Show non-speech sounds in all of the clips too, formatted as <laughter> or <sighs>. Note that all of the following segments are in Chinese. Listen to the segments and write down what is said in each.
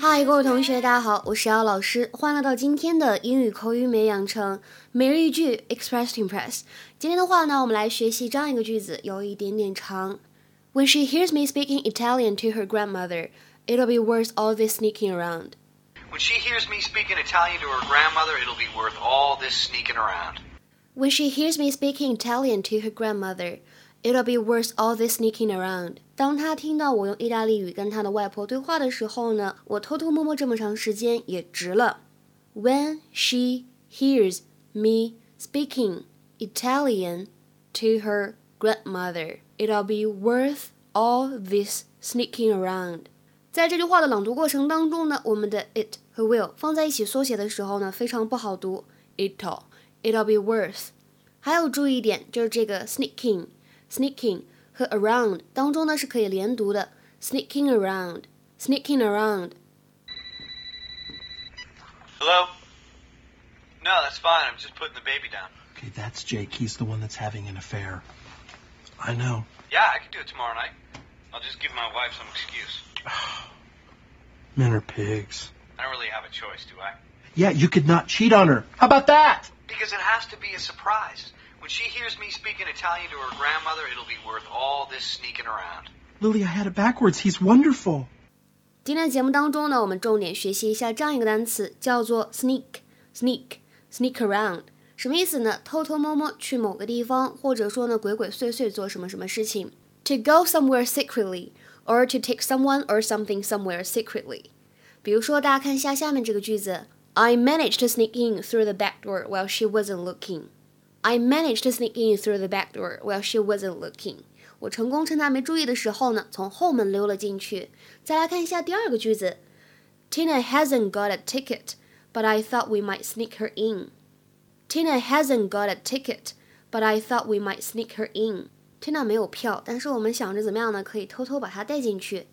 嗨，各位同学，大家好，我是姚老师，欢迎来到今天的英语口语美养成每日一句 Express to Impress。今天的话呢，我们来学习这样一个句子，有一点点长。When she hears me speaking Italian to her grandmother, it'll be worth all this sneaking around. When she hears me speaking Italian to her grandmother, it'll be worth all this sneaking around. When she hears me speaking Italian to her grandmother, it'll be worth all this sneaking around. 当她听到我用意大利语跟她的外婆对话的时候呢，我偷偷摸摸这么长时间也值了。When she hears me speaking Italian to her grandmother, it'll be worth all this sneaking around. 在这句话的朗读过程当中呢，我们的 it 和 will 放在一起缩写的时候呢，非常不好读。it'll it'll be worth。还有注意一点，就是这个 sneaking sneaking 和 around 当中呢是可以连读的，sneaking around sneaking around。 Hello? No, that's fine. I'm just putting the baby down. Okay, that's Jake. He's the one that's having an affair. I know. Yeah, I can do it tomorrow night. I'll just give my wife some excuse. <sighs> Men are pigs. I don't really have a choice, do I? Yeah, you could not cheat on her. How about that? Because it has to be a surprise. When she hears me speaking Italian to her grandmother, it'll be worth all this sneaking around. Lily, I had it backwards. He's wonderful. 今天的节目当中呢，我们重点学习一下这样一个单词，叫做 sneak，sneak，sneak around，什么意思呢？偷偷摸摸去某个地方，或者说呢鬼鬼祟祟做什么什么事情。To go somewhere secretly, or to take someone or something somewhere secretly。比如说，大家看一下下面这个句子：I managed to sneak in through the back door while she wasn't looking. I managed to sneak in through the back door while she wasn't looking. 我成功趁她没注意的时候呢，从后门溜了进去。再来看一下第二个句子，Tina hasn't got a ticket, but I thought we might sneak her in. Tina hasn't got a ticket, but I thought we might sneak her in. Tina 没有票，但是我们想着怎么样呢？可以偷偷把她带进去。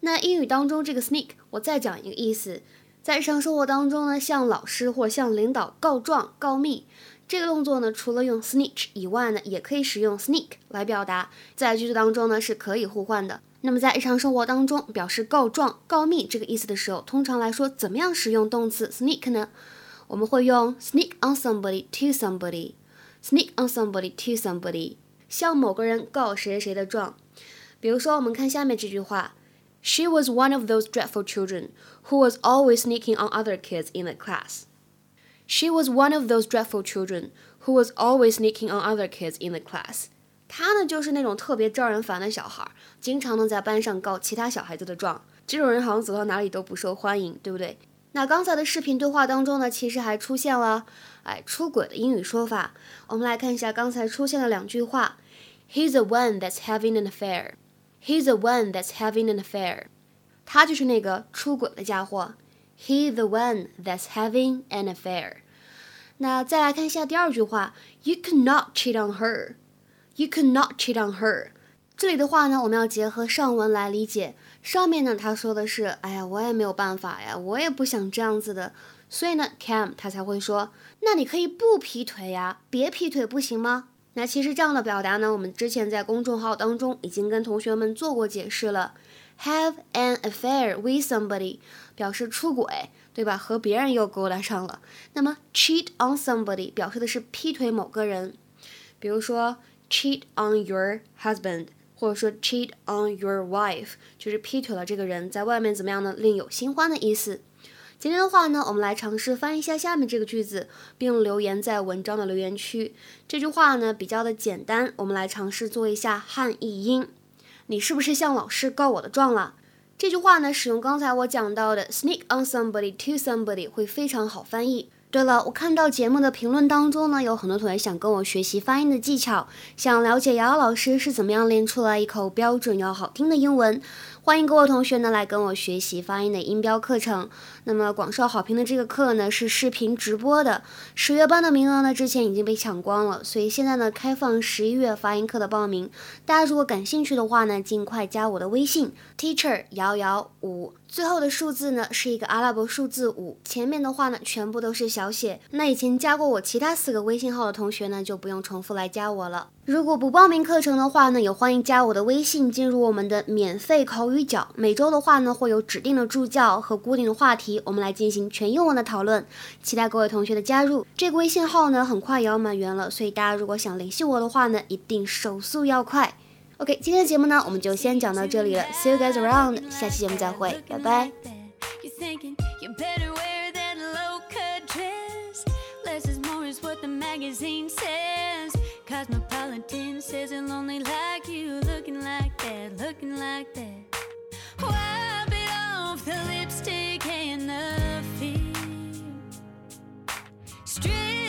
那英语当中这个 sneak，我再讲一个意思，在日常生活当中呢，向老师或向领导告状、告密。 这个动作呢，除了用 snitch 以外呢，也可以使用 sneak 来表达，在句子当中呢是可以互换的。那么在日常生活当中，表示告状、告密这个意思的时候，通常来说，怎么样使用动词 sneak 呢？我们会用 sneak on somebody to somebody，sneak on somebody to somebody，向某个人告谁谁谁的状。比如说，我们看下面这句话：She was one of those dreadful children who was always sneaking on other kids in the class. She was one of those dreadful children who was always sneaking on other kids in the class. 她呢，就是那种特别招人烦的小孩，经常呢在班上告其他小孩子的状。这种人好像走到哪里都不受欢迎，对不对？那刚才的视频对话当中呢，其实还出现了哎出轨的英语说法。我们来看一下刚才出现的两句话：He's the one that's having an affair. He's the one that's having an affair. 他就是那个出轨的家伙。He the one that's having an affair。那再来看一下第二句话，You could not cheat on her. You could not cheat on her. 这里的话呢，我们要结合上文来理解。上面呢，他说的是，哎呀，我也没有办法呀，我也不想这样子的。所以呢，Cam 他才会说，那你可以不劈腿呀，别劈腿不行吗？那其实这样的表达呢，我们之前在公众号当中已经跟同学们做过解释了。Have an affair with somebody 表示出轨，对吧？和别人又勾搭上了。那么 cheat on somebody 表示的是劈腿某个人，比如说 cheat on your husband，或者说 cheat on your wife，就是劈腿了这个人，在外面怎么样呢？另有新欢的意思。今天的话呢，我们来尝试翻译一下下面这个句子，并留言在文章的留言区。这句话呢比较的简单，我们来尝试做一下汉译英。你是不是向老师告我的状了？这句话呢，使用刚才我讲到的 sneak on somebody to somebody 会非常好翻译。对了，我看到节目的评论当中呢，有很多同学想跟我学习发音的技巧，想了解瑶瑶老师是怎么样练出来一口标准又好听的英文。欢迎各位同学呢来跟我学习发音的音标课程。那么广受好评的这个课呢是视频直播的，十月班的名额呢之前已经被抢光了，所以现在呢开放十一月发音课的报名。大家如果感兴趣的话呢，尽快加我的微信 teacher 瑶瑶五，最后的数字呢是一个阿拉伯数字五，前面的话呢全部都是小写。那以前加过我其他四个微信号的同学呢就不用重复来加我了。如果不报名课程的话呢，也欢迎加我的微信进入我们的免费口语角。每周的话呢，会有指定的助教和固定的话题，我们来进行全英文的讨论。期待各位同学的加入。这个微信号呢，很快也要满员了，所以大家如果想联系我的话呢，一定手速要快。OK，今天的节目呢，我们就先讲到这里了。See you guys around，下期节目再会，拜拜。Less is more is what the magazine says. Cosmopolitan says I'm lonely like you, looking like that, looking like that. Wipe it off the lipstick and the feet. Straight